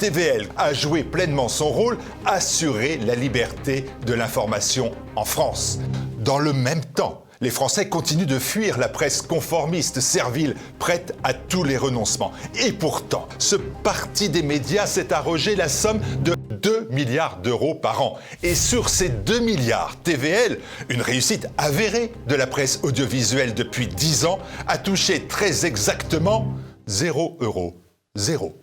TVL a joué pleinement son rôle, assurer la liberté de l'information en France. Dans le même temps, les Français continuent de fuir la presse conformiste, servile, prête à tous les renoncements. Et pourtant, ce parti des médias s'est arrogé la somme de 2 milliards d'euros par an. Et sur ces 2 milliards, TVL, une réussite avérée de la presse audiovisuelle depuis 10 ans, a touché très exactement 0 euros. Zéro.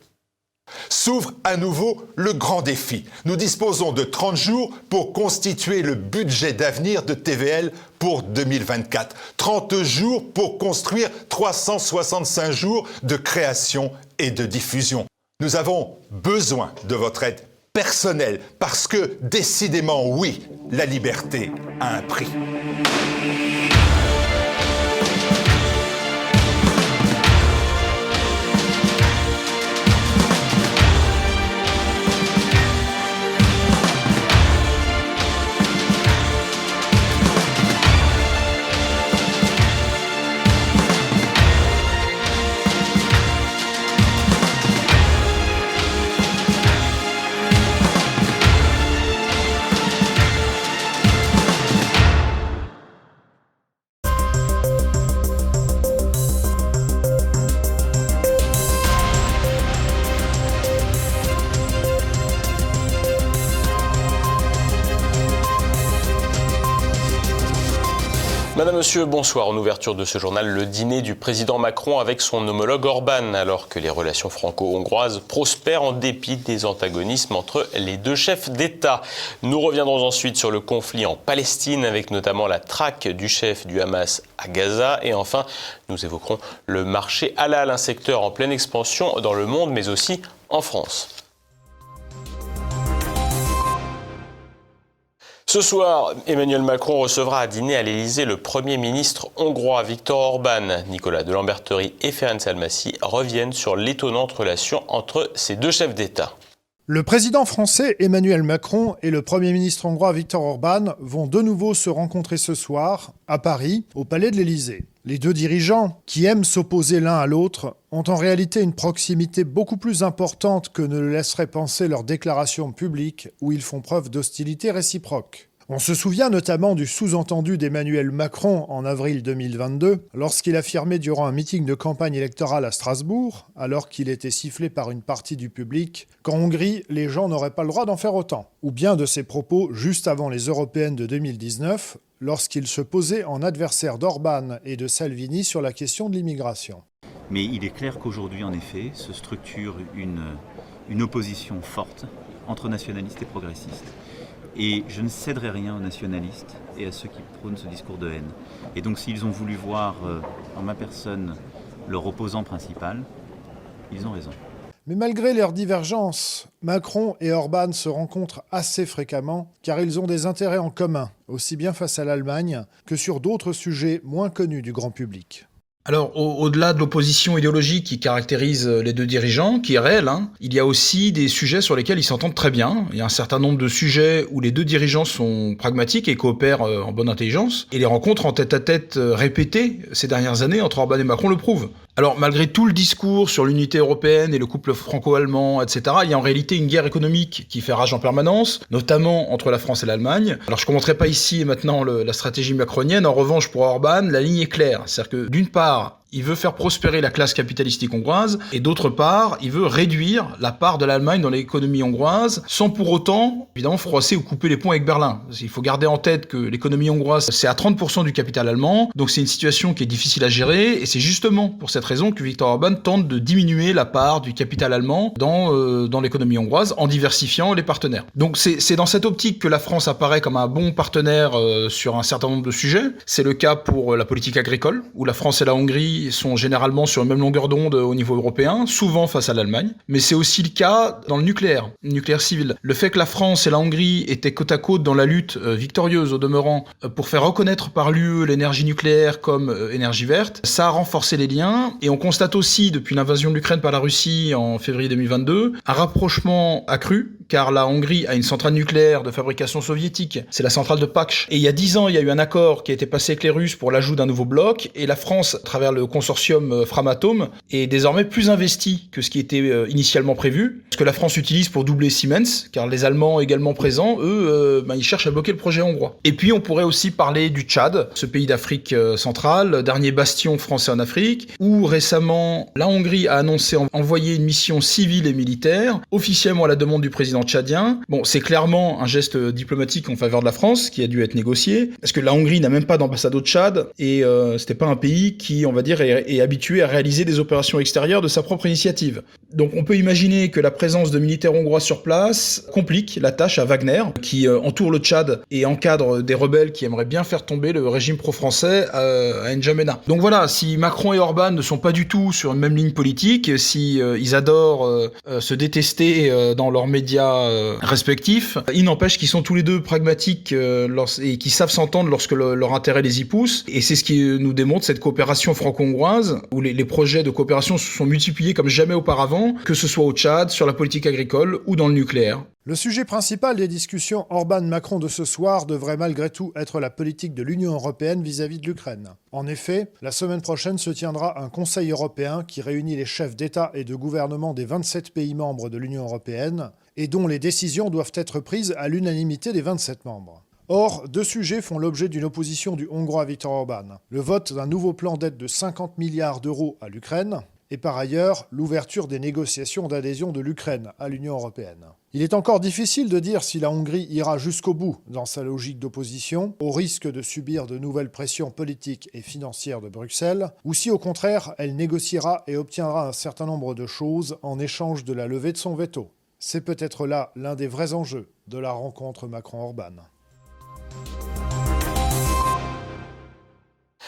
S'ouvre à nouveau le grand défi. Nous disposons de 30 jours pour constituer le budget d'avenir de TVL pour 2024. 30 jours pour construire 365 jours de création et de diffusion. Nous avons besoin de votre aide personnelle parce que décidément oui, la liberté a un prix. Monsieur, bonsoir. En ouverture de ce journal, le dîner du président Macron avec son homologue Orban, alors que les relations franco-hongroises prospèrent en dépit des antagonismes entre les deux chefs d'État. Nous reviendrons ensuite sur le conflit en Palestine, avec notamment la traque du chef du Hamas à Gaza. Et enfin, nous évoquerons le marché halal, un secteur en pleine expansion dans le monde, mais aussi en France. Ce soir, Emmanuel Macron recevra à dîner à l'Élysée le Premier ministre hongrois Viktor Orban. Nicolas de Lamberterie et Ferenc Almassi reviennent sur l'étonnante relation entre ces deux chefs d'État. Le président français Emmanuel Macron et le Premier ministre hongrois Viktor Orban vont de nouveau se rencontrer ce soir à Paris, au Palais de l'Élysée. Les deux dirigeants, qui aiment s'opposer l'un à l'autre, ont en réalité une proximité beaucoup plus importante que ne le laisserait penser leurs déclarations publiques où ils font preuve d'hostilité réciproque. On se souvient notamment du sous-entendu d'Emmanuel Macron en avril 2022, lorsqu'il affirmait durant un meeting de campagne électorale à Strasbourg, alors qu'il était sifflé par une partie du public, qu'en Hongrie, les gens n'auraient pas le droit d'en faire autant. Ou bien de ses propos juste avant les européennes de 2019, lorsqu'il se posait en adversaire d'Orban et de Salvini sur la question de l'immigration. Mais il est clair qu'aujourd'hui, en effet, se structure une, une opposition forte entre nationalistes et progressistes. Et je ne céderai rien aux nationalistes et à ceux qui prônent ce discours de haine. Et donc s'ils ont voulu voir euh, en ma personne leur opposant principal, ils ont raison. Mais malgré leurs divergences, Macron et Orban se rencontrent assez fréquemment car ils ont des intérêts en commun, aussi bien face à l'Allemagne que sur d'autres sujets moins connus du grand public. Alors, au-delà de l'opposition idéologique qui caractérise euh, les deux dirigeants, qui est réelle, hein, il y a aussi des sujets sur lesquels ils s'entendent très bien. Il y a un certain nombre de sujets où les deux dirigeants sont pragmatiques et coopèrent euh, en bonne intelligence. Et les rencontres en tête-à-tête euh, répétées ces dernières années entre Orban et Macron le prouvent. Alors, malgré tout le discours sur l'unité européenne et le couple franco-allemand, etc., il y a en réalité une guerre économique qui fait rage en permanence, notamment entre la France et l'Allemagne. Alors, je ne commenterai pas ici et maintenant la stratégie macronienne. En revanche, pour Orban, la ligne est claire. C'est-à-dire que, d'une part, il veut faire prospérer la classe capitalistique hongroise, et d'autre part, il veut réduire la part de l'Allemagne dans l'économie hongroise, sans pour autant, évidemment, froisser ou couper les ponts avec Berlin. Il faut garder en tête que l'économie hongroise, c'est à 30% du capital allemand, donc c'est une situation qui est difficile à gérer, et c'est justement pour cette raison que Viktor Orban tente de diminuer la part du capital allemand dans, euh, dans l'économie hongroise, en diversifiant les partenaires. Donc c'est dans cette optique que la France apparaît comme un bon partenaire euh, sur un certain nombre de sujets. C'est le cas pour la politique agricole, où la France et la Hongrie sont généralement sur la même longueur d'onde au niveau européen, souvent face à l'Allemagne. Mais c'est aussi le cas dans le nucléaire, le nucléaire civil. Le fait que la France et la Hongrie étaient côte à côte dans la lutte euh, victorieuse au demeurant euh, pour faire reconnaître par l'UE l'énergie nucléaire comme euh, énergie verte, ça a renforcé les liens. Et on constate aussi, depuis l'invasion de l'Ukraine par la Russie en février 2022, un rapprochement accru car la Hongrie a une centrale nucléaire de fabrication soviétique. C'est la centrale de Pakch. Et il y a dix ans, il y a eu un accord qui a été passé avec les Russes pour l'ajout d'un nouveau bloc. Et la France, à travers le consortium euh, Framatome, est désormais plus investie que ce qui était euh, initialement prévu. Ce que la France utilise pour doubler Siemens, car les Allemands également présents, eux, euh, ben, ils cherchent à bloquer le projet hongrois. Et puis, on pourrait aussi parler du Tchad, ce pays d'Afrique centrale, dernier bastion français en Afrique, où récemment, la Hongrie a annoncé envoyer une mission civile et militaire, officiellement à la demande du président tchadien. Bon, c'est clairement un geste diplomatique en faveur de la France qui a dû être négocié, parce que la Hongrie n'a même pas d'ambassade au Tchad et euh, c'était pas un pays qui, on va dire, est, habitué à réaliser des opérations extérieures de sa propre initiative. Donc, on peut imaginer que la présence de militaires hongrois sur place complique la tâche à Wagner, qui euh, entoure le Tchad et encadre des rebelles qui aimeraient bien faire tomber le régime pro-français euh, à N'Djamena. Donc voilà, si Macron et Orban ne sont pas du tout sur une même ligne politique, si ils adorent se détester dans leurs médias respectifs, il n'empêche qu'ils sont tous les deux pragmatiques et qui savent s'entendre lorsque leur intérêt les y pousse. Et c'est ce qui nous démontre cette coopération franco-hongroise, où les projets de coopération se sont multipliés comme jamais auparavant, que ce soit au Tchad, sur la politique agricole ou dans le nucléaire. Le sujet principal des discussions Orban-Macron de ce soir devrait malgré tout être la politique de l'Union européenne vis-à-vis de l'Ukraine. En effet, la semaine prochaine se tiendra un Conseil européen qui réunit les chefs d'État et de gouvernement des 27 pays membres de l'Union européenne et dont les décisions doivent être prises à l'unanimité des 27 membres. Or, deux sujets font l'objet d'une opposition du Hongrois Viktor Orban. Le vote d'un nouveau plan d'aide de 50 milliards d'euros à l'Ukraine, et par ailleurs l'ouverture des négociations d'adhésion de l'Ukraine à l'Union européenne. Il est encore difficile de dire si la Hongrie ira jusqu'au bout dans sa logique d'opposition, au risque de subir de nouvelles pressions politiques et financières de Bruxelles, ou si au contraire elle négociera et obtiendra un certain nombre de choses en échange de la levée de son veto. C'est peut-être là l'un des vrais enjeux de la rencontre Macron-Orban.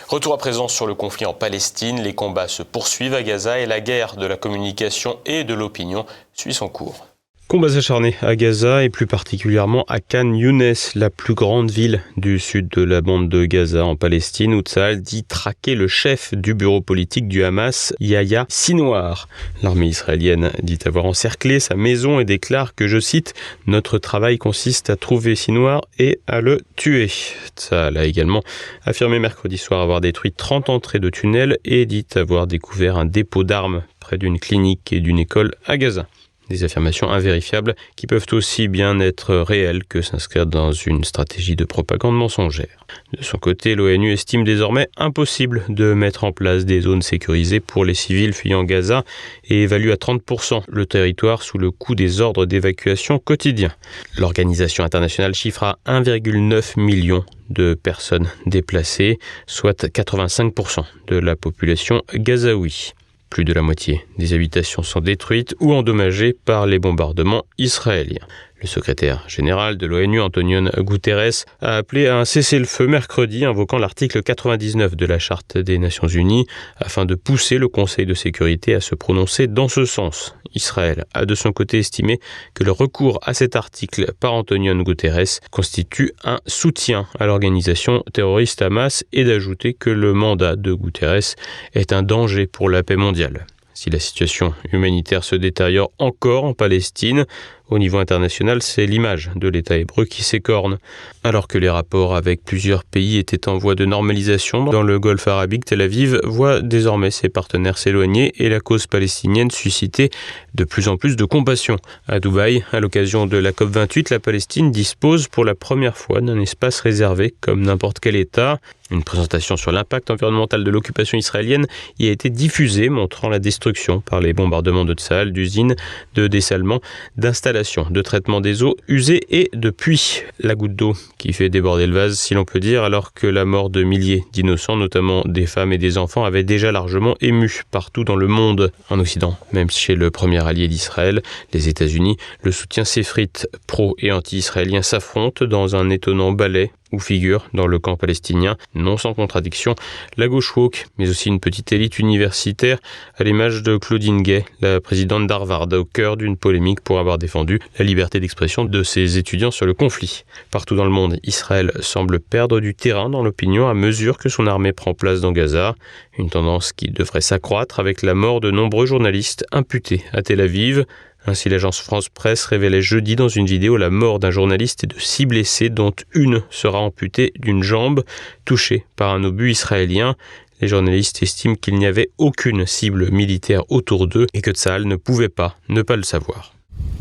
Retour à présent sur le conflit en Palestine. Les combats se poursuivent à Gaza et la guerre de la communication et de l'opinion suit son cours. Combats acharnés à Gaza et plus particulièrement à Khan Younes, la plus grande ville du sud de la bande de Gaza en Palestine, où Tzal dit traquer le chef du bureau politique du Hamas, Yahya Sinwar. L'armée israélienne dit avoir encerclé sa maison et déclare que, je cite, Notre travail consiste à trouver Sinwar et à le tuer. Tzal a également affirmé mercredi soir avoir détruit 30 entrées de tunnels et dit avoir découvert un dépôt d'armes près d'une clinique et d'une école à Gaza. Des affirmations invérifiables qui peuvent aussi bien être réelles que s'inscrire dans une stratégie de propagande mensongère. De son côté, l'ONU estime désormais impossible de mettre en place des zones sécurisées pour les civils fuyant Gaza et évalue à 30% le territoire sous le coup des ordres d'évacuation quotidiens. L'organisation internationale chiffre à 1,9 million de personnes déplacées, soit 85% de la population gazaoui. Plus de la moitié des habitations sont détruites ou endommagées par les bombardements israéliens. Le secrétaire général de l'ONU, Antonio Guterres, a appelé à un cessez-le-feu mercredi, invoquant l'article 99 de la Charte des Nations Unies, afin de pousser le Conseil de sécurité à se prononcer dans ce sens. Israël a de son côté estimé que le recours à cet article par Antonio Guterres constitue un soutien à l'organisation terroriste Hamas et d'ajouter que le mandat de Guterres est un danger pour la paix mondiale. Si la situation humanitaire se détériore encore en Palestine, au niveau international, c'est l'image de l'État hébreu qui s'écorne. Alors que les rapports avec plusieurs pays étaient en voie de normalisation dans le Golfe arabique, Tel Aviv voit désormais ses partenaires s'éloigner et la cause palestinienne susciter de plus en plus de compassion. À Dubaï, à l'occasion de la COP28, la Palestine dispose pour la première fois d'un espace réservé comme n'importe quel État. Une présentation sur l'impact environnemental de l'occupation israélienne y a été diffusée, montrant la destruction par les bombardements de Tsahal, d'usines, de dessalement, d'installations de traitement des eaux usées et de puits. La goutte d'eau qui fait déborder le vase, si l'on peut dire, alors que la mort de milliers d'innocents, notamment des femmes et des enfants, avait déjà largement ému partout dans le monde. En Occident, même chez le premier allié d'Israël, les États-Unis, le soutien s'effrite. Pro et anti-israéliens s'affrontent dans un étonnant ballet où figure, dans le camp palestinien, non sans contradiction, la gauche woke, mais aussi une petite élite universitaire, à l'image de Claudine Gay, la présidente d'Harvard, au cœur d'une polémique pour avoir défendu la liberté d'expression de ses étudiants sur le conflit. Partout dans le monde, Israël semble perdre du terrain dans l'opinion à mesure que son armée prend place dans Gaza, une tendance qui devrait s'accroître avec la mort de nombreux journalistes imputés à Tel Aviv, Ainsi, l'agence France Presse révélait jeudi dans une vidéo la mort d'un journaliste et de six blessés, dont une sera amputée d'une jambe touchée par un obus israélien. Les journalistes estiment qu'il n'y avait aucune cible militaire autour d'eux et que Tsahal ne pouvait pas ne pas le savoir.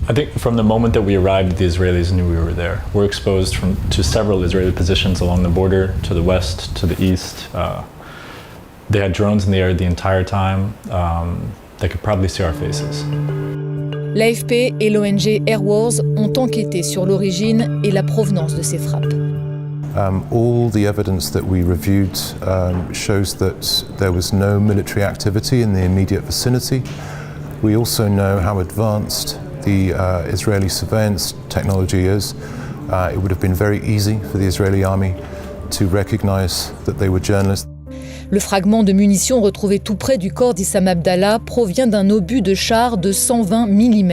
I think from the moment that we arrived, the Israelis knew we were there. We're exposed from, to several Israeli positions along the border, to the west, to the east. Uh, they had drones in the air the entire time. Um, they could probably see our faces. L'AFP et l'ONG Airwars ont enquêté sur l'origine et la provenance de ces frappes. Um, all the evidence that we reviewed um, shows that there was no military activity in the immediate vicinity. We also know how advanced the uh, Israeli surveillance technology is. Uh, it would have been very easy for the Israeli army to recognize that they were journalists. Le fragment de munitions retrouvé tout près du corps d'Issam Abdallah provient d'un obus de char de 120 mm,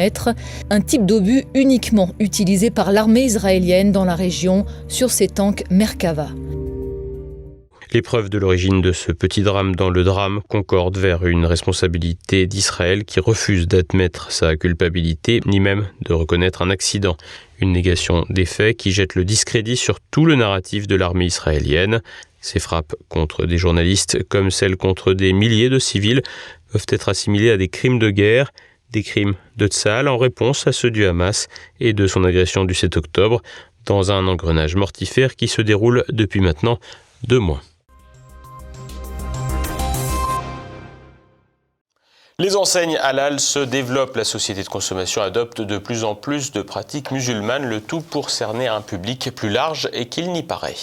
un type d'obus uniquement utilisé par l'armée israélienne dans la région sur ses tanks Merkava. Les preuves de l'origine de ce petit drame dans le drame concordent vers une responsabilité d'Israël qui refuse d'admettre sa culpabilité, ni même de reconnaître un accident. Une négation des faits qui jette le discrédit sur tout le narratif de l'armée israélienne. Ces frappes contre des journalistes comme celles contre des milliers de civils peuvent être assimilées à des crimes de guerre, des crimes de Tsahal en réponse à ceux du Hamas et de son agression du 7 octobre dans un engrenage mortifère qui se déroule depuis maintenant deux mois. Les enseignes halal se développent, la société de consommation adopte de plus en plus de pratiques musulmanes, le tout pour cerner un public plus large et qu'il n'y paraît.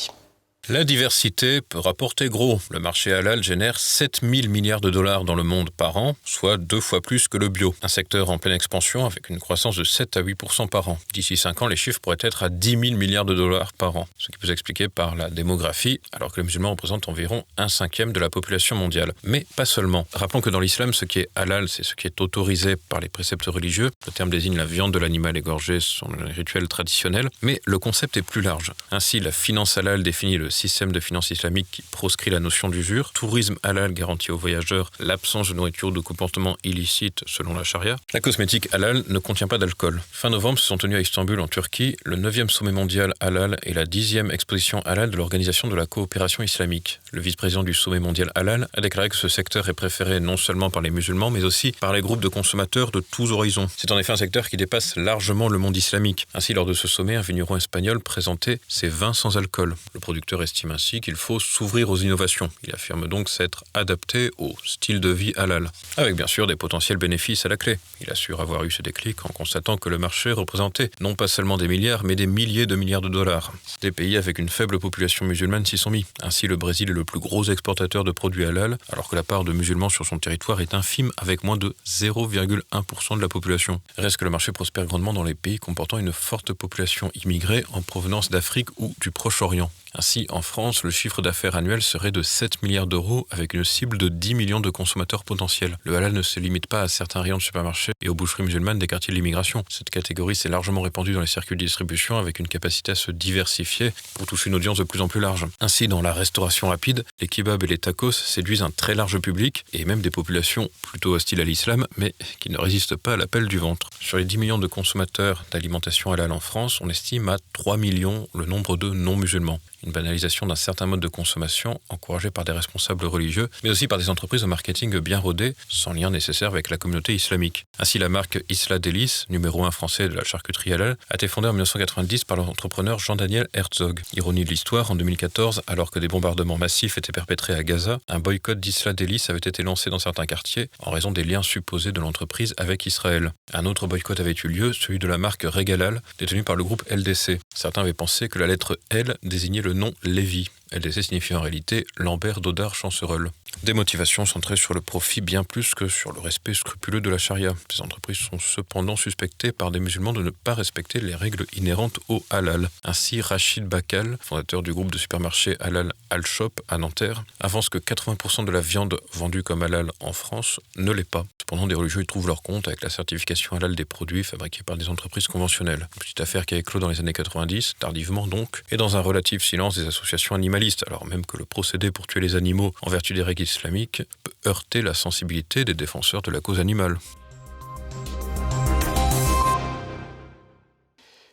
La diversité peut rapporter gros. Le marché halal génère 7000 milliards de dollars dans le monde par an, soit deux fois plus que le bio. Un secteur en pleine expansion avec une croissance de 7 à 8% par an. D'ici 5 ans, les chiffres pourraient être à 10 000 milliards de dollars par an, ce qui peut s'expliquer par la démographie, alors que les musulmans représentent environ un cinquième de la population mondiale. Mais pas seulement. Rappelons que dans l'islam, ce qui est halal, c'est ce qui est autorisé par les préceptes religieux. Le terme désigne la viande de l'animal égorgé, les rituels traditionnels. Mais le concept est plus large. Ainsi, la finance halal définit le système de finance islamique qui proscrit la notion d'usure, tourisme halal garantit aux voyageurs l'absence de nourriture de comportement illicite selon la charia. La cosmétique halal ne contient pas d'alcool. Fin novembre se sont tenus à Istanbul en Turquie le 9e sommet mondial halal et la 10e exposition halal de l'Organisation de la coopération islamique. Le vice-président du sommet mondial halal a déclaré que ce secteur est préféré non seulement par les musulmans mais aussi par les groupes de consommateurs de tous horizons. C'est en effet un secteur qui dépasse largement le monde islamique. Ainsi, lors de ce sommet, un vigneron espagnol présentait ses vins sans alcool. Le producteur estime ainsi qu'il faut s'ouvrir aux innovations. Il affirme donc s'être adapté au style de vie halal, avec bien sûr des potentiels bénéfices à la clé. Il assure avoir eu ce déclic en constatant que le marché représentait non pas seulement des milliards, mais des milliers de milliards de dollars. Des pays avec une faible population musulmane s'y sont mis. Ainsi, le Brésil est le plus gros exportateur de produits halal, alors que la part de musulmans sur son territoire est infime, avec moins de 0,1% de la population. Reste que le marché prospère grandement dans les pays comportant une forte population immigrée en provenance d'Afrique ou du Proche-Orient. Ainsi, en France, le chiffre d'affaires annuel serait de 7 milliards d'euros avec une cible de 10 millions de consommateurs potentiels. Le halal ne se limite pas à certains rayons de supermarchés et aux boucheries musulmanes des quartiers de l'immigration. Cette catégorie s'est largement répandue dans les circuits de distribution avec une capacité à se diversifier pour toucher une audience de plus en plus large. Ainsi, dans la restauration rapide, les kebabs et les tacos séduisent un très large public et même des populations plutôt hostiles à l'islam mais qui ne résistent pas à l'appel du ventre. Sur les 10 millions de consommateurs d'alimentation halal en France, on estime à 3 millions le nombre de non-musulmans une banalisation d'un certain mode de consommation encouragé par des responsables religieux, mais aussi par des entreprises de marketing bien rodées, sans lien nécessaire avec la communauté islamique. Ainsi, la marque Isla Delis, numéro un français de la charcuterie halal, a été fondée en 1990 par l'entrepreneur Jean-Daniel Herzog. Ironie de l'histoire, en 2014, alors que des bombardements massifs étaient perpétrés à Gaza, un boycott d'Isla Delis avait été lancé dans certains quartiers en raison des liens supposés de l'entreprise avec Israël. Un autre boycott avait eu lieu, celui de la marque Regalal, détenue par le groupe LDC. Certains avaient pensé que la lettre L désignait le nom Lévi. LDC signifie en réalité Lambert Dodard Chancereul. Des motivations centrées sur le profit bien plus que sur le respect scrupuleux de la charia. Ces entreprises sont cependant suspectées par des musulmans de ne pas respecter les règles inhérentes au halal. Ainsi, Rachid Bakal, fondateur du groupe de supermarchés halal Al-Shop à Nanterre, avance que 80% de la viande vendue comme halal en France ne l'est pas. Cependant, des religieux y trouvent leur compte avec la certification halal des produits fabriqués par des entreprises conventionnelles. Une petite affaire qui a éclos dans les années 90, tardivement donc, et dans un relatif silence des associations animalistes, alors même que le procédé pour tuer les animaux en vertu des règles islamique peut heurter la sensibilité des défenseurs de la cause animale.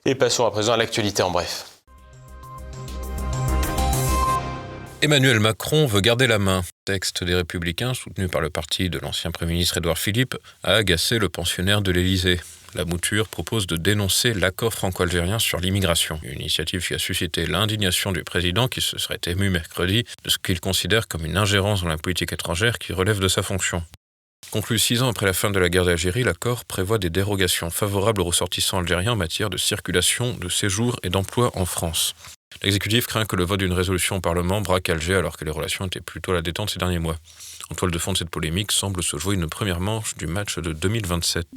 Et passons à présent à l'actualité en bref. Emmanuel Macron veut garder la main. Texte des Républicains, soutenu par le parti de l'ancien Premier ministre Édouard Philippe, a agacé le pensionnaire de l'Élysée. La mouture propose de dénoncer l'accord franco-algérien sur l'immigration, une initiative qui a suscité l'indignation du président qui se serait ému mercredi de ce qu'il considère comme une ingérence dans la politique étrangère qui relève de sa fonction. Conclu six ans après la fin de la guerre d'Algérie, l'accord prévoit des dérogations favorables aux ressortissants algériens en matière de circulation, de séjour et d'emploi en France. L'exécutif craint que le vote d'une résolution au Parlement braque Alger alors que les relations étaient plutôt à la détente ces derniers mois. En toile de fond de cette polémique semble se jouer une première manche du match de 2027.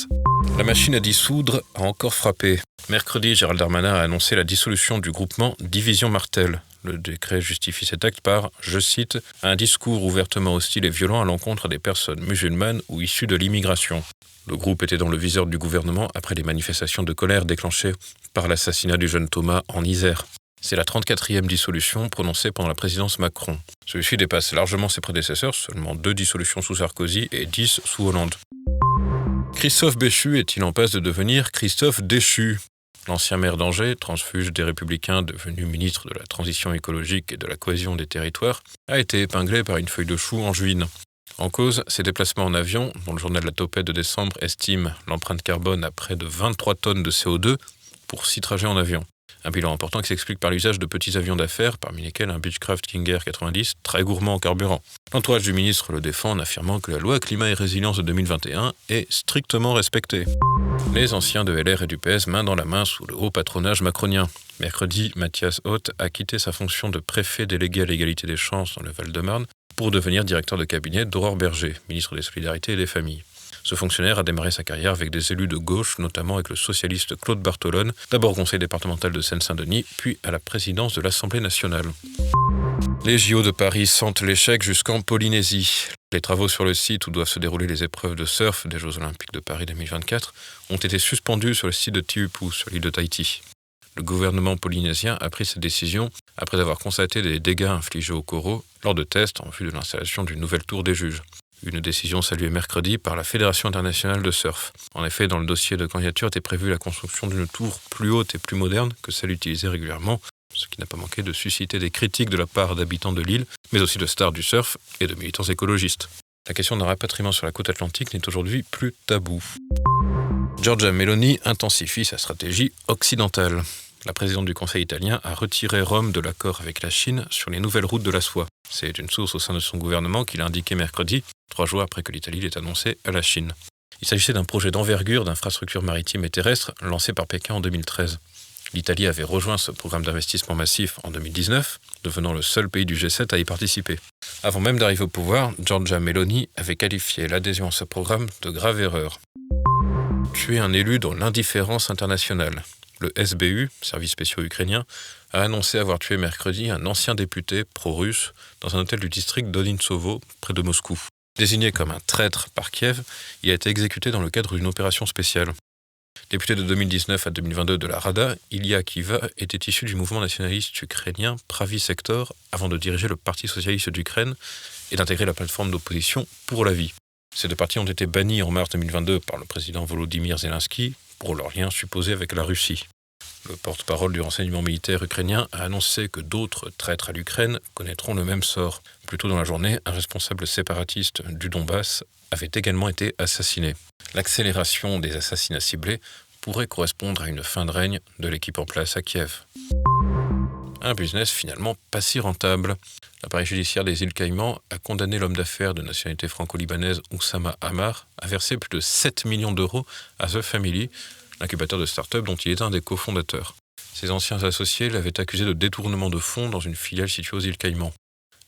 La machine à dissoudre a encore frappé. Mercredi, Gérald Darmanin a annoncé la dissolution du groupement Division Martel. Le décret justifie cet acte par, je cite, un discours ouvertement hostile et violent à l'encontre des personnes musulmanes ou issues de l'immigration. Le groupe était dans le viseur du gouvernement après les manifestations de colère déclenchées par l'assassinat du jeune Thomas en Isère. C'est la 34e dissolution prononcée pendant la présidence Macron. Celui-ci dépasse largement ses prédécesseurs, seulement deux dissolutions sous Sarkozy et dix sous Hollande. Christophe Béchu est-il en passe de devenir Christophe Déchu? L'ancien maire d'Angers, transfuge des Républicains devenu ministre de la Transition écologique et de la cohésion des territoires, a été épinglé par une feuille de chou en juin. En cause, ses déplacements en avion, dont le journal La Topette de décembre estime l'empreinte carbone à près de 23 tonnes de CO2 pour six trajets en avion. Un bilan important qui s'explique par l'usage de petits avions d'affaires, parmi lesquels un Beechcraft King Air 90, très gourmand en carburant. L'entourage du ministre le défend en affirmant que la loi climat et résilience de 2021 est strictement respectée. Les anciens de LR et du PS main dans la main sous le haut patronage macronien. Mercredi, Mathias Haute a quitté sa fonction de préfet délégué à l'égalité des chances dans le Val-de-Marne pour devenir directeur de cabinet d'Aurore Berger, ministre des Solidarités et des Familles. Ce fonctionnaire a démarré sa carrière avec des élus de gauche, notamment avec le socialiste Claude Bartolone, d'abord au conseil départemental de Seine-Saint-Denis, puis à la présidence de l'Assemblée nationale. Les JO de Paris sentent l'échec jusqu'en Polynésie. Les travaux sur le site où doivent se dérouler les épreuves de surf des Jeux Olympiques de Paris 2024 ont été suspendus sur le site de Tiupu, sur l'île de Tahiti. Le gouvernement polynésien a pris cette décision après avoir constaté des dégâts infligés aux coraux lors de tests en vue de l'installation d'une nouvelle tour des juges. Une décision saluée mercredi par la Fédération internationale de surf. En effet, dans le dossier de candidature était prévue la construction d'une tour plus haute et plus moderne que celle utilisée régulièrement, ce qui n'a pas manqué de susciter des critiques de la part d'habitants de l'île, mais aussi de stars du surf et de militants écologistes. La question d'un rapatriement sur la côte atlantique n'est aujourd'hui plus tabou. Giorgia Meloni intensifie sa stratégie occidentale. La présidente du Conseil italien a retiré Rome de l'accord avec la Chine sur les nouvelles routes de la soie. C'est une source au sein de son gouvernement qui l'a indiqué mercredi, trois jours après que l'Italie l'ait annoncé à la Chine. Il s'agissait d'un projet d'envergure d'infrastructures maritimes et terrestres lancé par Pékin en 2013. L'Italie avait rejoint ce programme d'investissement massif en 2019, devenant le seul pays du G7 à y participer. Avant même d'arriver au pouvoir, Giorgia Meloni avait qualifié l'adhésion à ce programme de grave erreur. Tuer un élu dans l'indifférence internationale le SBU, service spéciaux ukrainien, a annoncé avoir tué mercredi un ancien député pro-russe dans un hôtel du district d'Odintsovo, près de Moscou. Désigné comme un traître par Kiev, il a été exécuté dans le cadre d'une opération spéciale. Député de 2019 à 2022 de la Rada, Ilya Kiva était issu du mouvement nationaliste ukrainien Pravi Sector avant de diriger le Parti socialiste d'Ukraine et d'intégrer la plateforme d'opposition Pour la vie. Ces deux partis ont été bannis en mars 2022 par le président Volodymyr Zelensky pour leur lien supposé avec la Russie. Le porte-parole du renseignement militaire ukrainien a annoncé que d'autres traîtres à l'Ukraine connaîtront le même sort. Plus tôt dans la journée, un responsable séparatiste du Donbass avait également été assassiné. L'accélération des assassinats ciblés pourrait correspondre à une fin de règne de l'équipe en place à Kiev. Un business finalement pas si rentable. L'appareil judiciaire des îles Caïmans a condamné l'homme d'affaires de nationalité franco-libanaise Oussama Hamar à verser plus de 7 millions d'euros à The Family, l'incubateur de start-up dont il est un des cofondateurs. Ses anciens associés l'avaient accusé de détournement de fonds dans une filiale située aux îles Caïmans.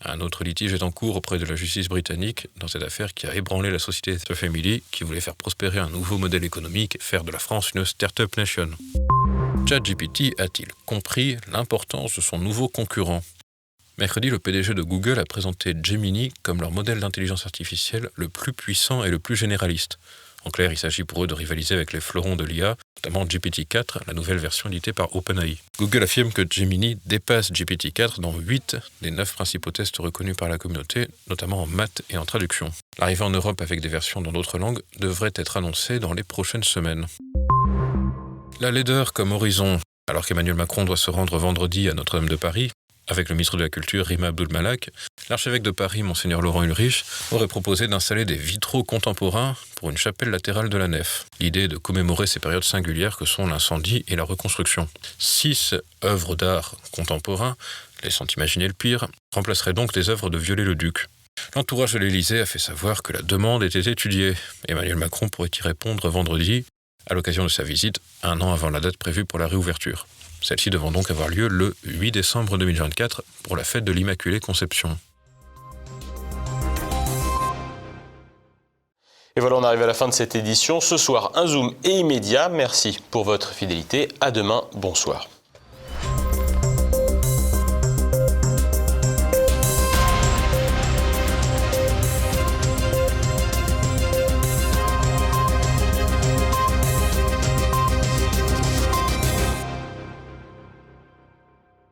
Un autre litige est en cours auprès de la justice britannique dans cette affaire qui a ébranlé la société The Family qui voulait faire prospérer un nouveau modèle économique et faire de la France une start-up nation. ChatGPT a-t-il compris l'importance de son nouveau concurrent? Mercredi, le PDG de Google a présenté Gemini comme leur modèle d'intelligence artificielle le plus puissant et le plus généraliste. En clair, il s'agit pour eux de rivaliser avec les fleurons de l'IA, notamment GPT-4, la nouvelle version éditée par OpenAI. Google affirme que Gemini dépasse GPT-4 dans 8 des 9 principaux tests reconnus par la communauté, notamment en maths et en traduction. L'arrivée en Europe avec des versions dans d'autres langues devrait être annoncée dans les prochaines semaines. La laideur comme horizon. Alors qu'Emmanuel Macron doit se rendre vendredi à Notre-Dame de Paris, avec le ministre de la Culture Rima Abdul-Malak, l'archevêque de Paris, Monseigneur Laurent Ulrich, aurait proposé d'installer des vitraux contemporains pour une chapelle latérale de la nef. L'idée de commémorer ces périodes singulières que sont l'incendie et la reconstruction. Six œuvres d'art contemporains, laissant imaginer le pire, remplaceraient donc des œuvres de Viollet-le-Duc. L'entourage de l'Élysée a fait savoir que la demande était étudiée. Emmanuel Macron pourrait y répondre vendredi, à l'occasion de sa visite, un an avant la date prévue pour la réouverture. Celle-ci devant donc avoir lieu le 8 décembre 2024 pour la fête de l'Immaculée Conception. Et voilà, on arrive à la fin de cette édition. Ce soir, un zoom et immédiat. Merci pour votre fidélité. À demain. Bonsoir.